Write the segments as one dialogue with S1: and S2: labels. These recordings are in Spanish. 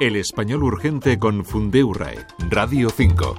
S1: El español urgente con Fundeurae, Radio 5.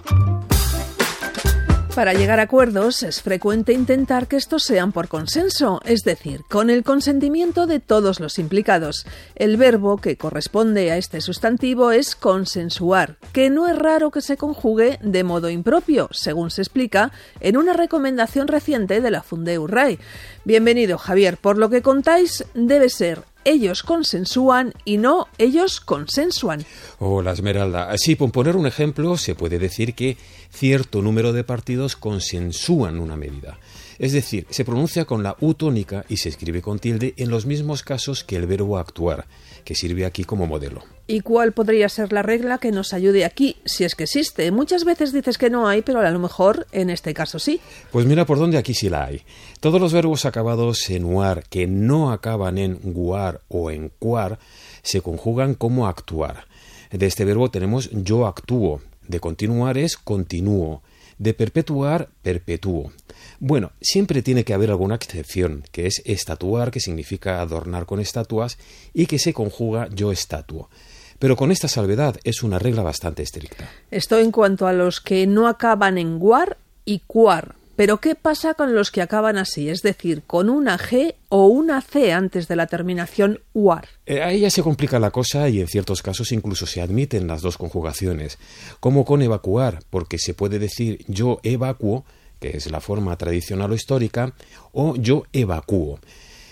S2: Para llegar a acuerdos es frecuente intentar que estos sean por consenso, es decir, con el consentimiento de todos los implicados. El verbo que corresponde a este sustantivo es consensuar, que no es raro que se conjugue de modo impropio, según se explica en una recomendación reciente de la Fundeu Rai. Bienvenido, Javier. Por lo que contáis, debe ser ellos consensúan y no ellos consensuan.
S3: Hola, Esmeralda. Sí, por poner un ejemplo, se puede decir que cierto número de partidos consensúan una medida. Es decir, se pronuncia con la U tónica y se escribe con tilde en los mismos casos que el verbo actuar, que sirve aquí como modelo.
S2: ¿Y cuál podría ser la regla que nos ayude aquí, si es que existe? Muchas veces dices que no hay, pero a lo mejor en este caso sí.
S3: Pues mira por dónde aquí sí la hay. Todos los verbos acabados en uar que no acaban en guar o en cuar se conjugan como actuar. De este verbo tenemos yo actúo, de continuar es continúo, de perpetuar perpetúo. Bueno, siempre tiene que haber alguna excepción, que es estatuar, que significa adornar con estatuas, y que se conjuga yo estatuo. Pero con esta salvedad es una regla bastante estricta.
S2: Esto en cuanto a los que no acaban en guar y cuar. Pero ¿qué pasa con los que acaban así? Es decir, con una G o una C antes de la terminación UAR.
S3: Eh, ahí ya se complica la cosa y en ciertos casos incluso se admiten las dos conjugaciones, como con evacuar, porque se puede decir yo evacuo, que es la forma tradicional o histórica, o yo evacúo.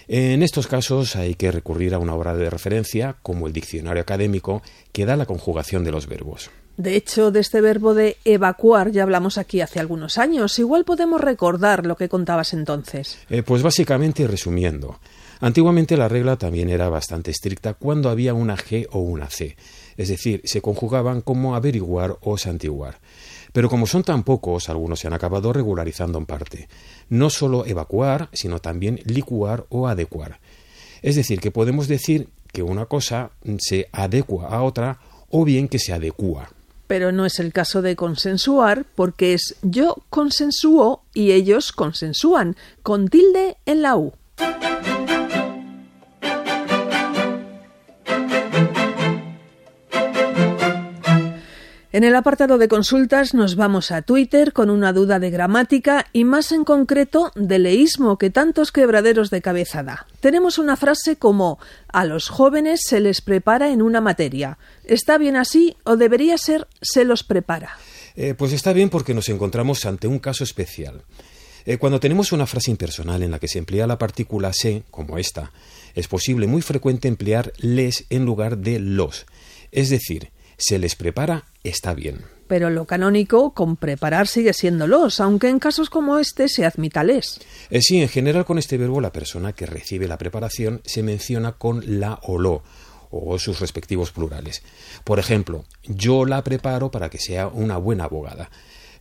S3: En estos casos hay que recurrir a una obra de referencia, como el diccionario académico, que da la conjugación de los verbos.
S2: De hecho, de este verbo de evacuar ya hablamos aquí hace algunos años. Igual podemos recordar lo que contabas entonces.
S3: Eh, pues básicamente, resumiendo, antiguamente la regla también era bastante estricta cuando había una G o una C, es decir, se conjugaban como averiguar o santiguar. Pero como son tan pocos, algunos se han acabado regularizando en parte. No solo evacuar, sino también licuar o adecuar. Es decir, que podemos decir que una cosa se adecua a otra o bien que se adecua.
S2: Pero no es el caso de consensuar, porque es yo consensúo y ellos consensúan, con tilde en la U. En el apartado de consultas nos vamos a Twitter con una duda de gramática y más en concreto de leísmo que tantos quebraderos de cabeza da. Tenemos una frase como a los jóvenes se les prepara en una materia. ¿Está bien así o debería ser se los prepara?
S3: Eh, pues está bien porque nos encontramos ante un caso especial. Eh, cuando tenemos una frase impersonal en la que se emplea la partícula se, como esta, es posible muy frecuente emplear les en lugar de los. Es decir, se les prepara, está bien.
S2: Pero lo canónico con preparar sigue siendo los, aunque en casos como este se admita les.
S3: Eh, sí, en general con este verbo la persona que recibe la preparación se menciona con la o lo o sus respectivos plurales. Por ejemplo, yo la preparo para que sea una buena abogada.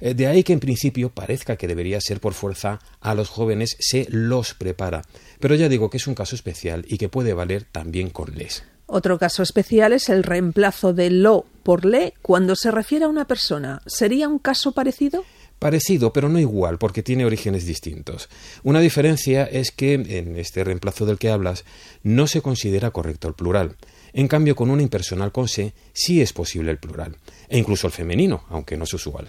S3: Eh, de ahí que en principio parezca que debería ser por fuerza a los jóvenes se los prepara, pero ya digo que es un caso especial y que puede valer también con les.
S2: Otro caso especial es el reemplazo de lo por le cuando se refiere a una persona. ¿Sería un caso parecido?
S3: Parecido, pero no igual, porque tiene orígenes distintos. Una diferencia es que en este reemplazo del que hablas no se considera correcto el plural. En cambio, con un impersonal con se sí es posible el plural, e incluso el femenino, aunque no es usual.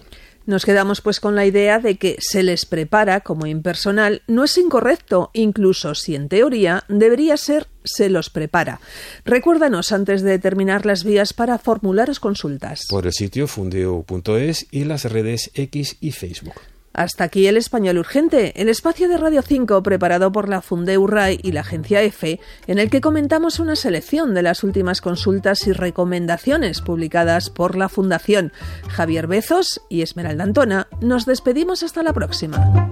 S2: Nos quedamos pues con la idea de que se les prepara como impersonal no es incorrecto, incluso si en teoría debería ser se los prepara. Recuérdanos antes de terminar las vías para formularos consultas.
S3: Por el sitio fundeo.es y las redes X y Facebook.
S2: Hasta aquí el español urgente, el espacio de Radio 5 preparado por la Fundeu RAI y la agencia EFE, en el que comentamos una selección de las últimas consultas y recomendaciones publicadas por la Fundación. Javier Bezos y Esmeralda Antona, nos despedimos hasta la próxima.